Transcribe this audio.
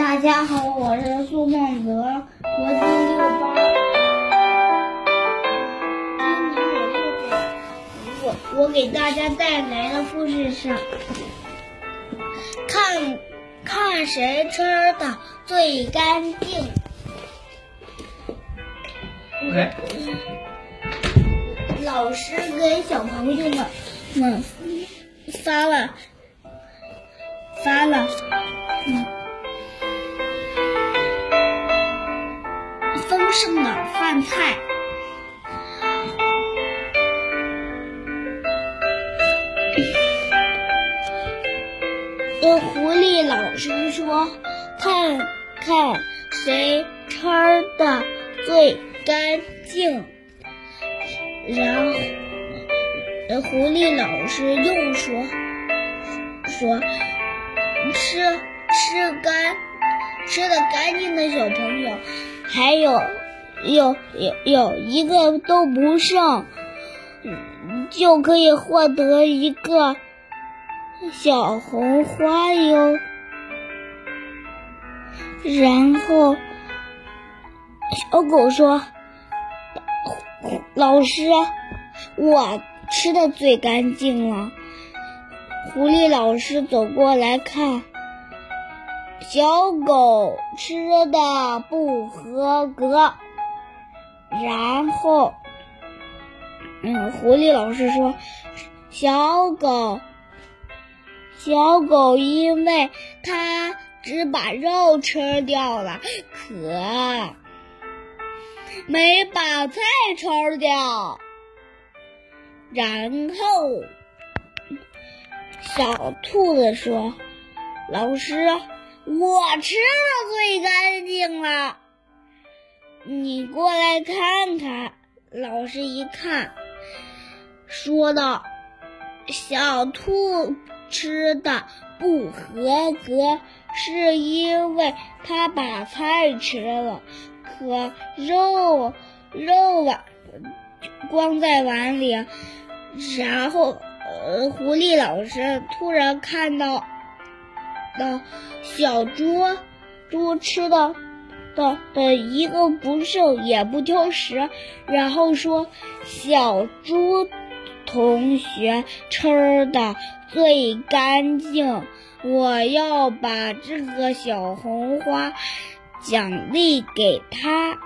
大家好，我是苏梦泽，国际六班。今年我就给我我给大家带来的故事是看看谁吃的最干净。OK，老师给小朋友们们发了发了嗯丰盛的饭菜。呃，狐狸老师说：“看看谁吃的最干净。”然后，狐狸老师又说：“说吃吃干吃的干净的小朋友，还有有有有一个都不剩，就可以获得一个小红花哟。”然后，小狗说。老师，我吃的最干净了。狐狸老师走过来看，小狗吃的不合格。然后，嗯，狐狸老师说：“小狗，小狗，因为它只把肉吃掉了，可。”没把菜吃掉，然后小兔子说：“老师，我吃的最干净了，你过来看看。”老师一看，说道：“小兔吃的不合格，是因为它把菜吃了。”可肉肉啊，光在碗里，然后呃，狐狸老师突然看到的小猪猪吃的的的一个不剩也不挑食，然后说小猪同学吃的最干净，我要把这个小红花。奖励给他。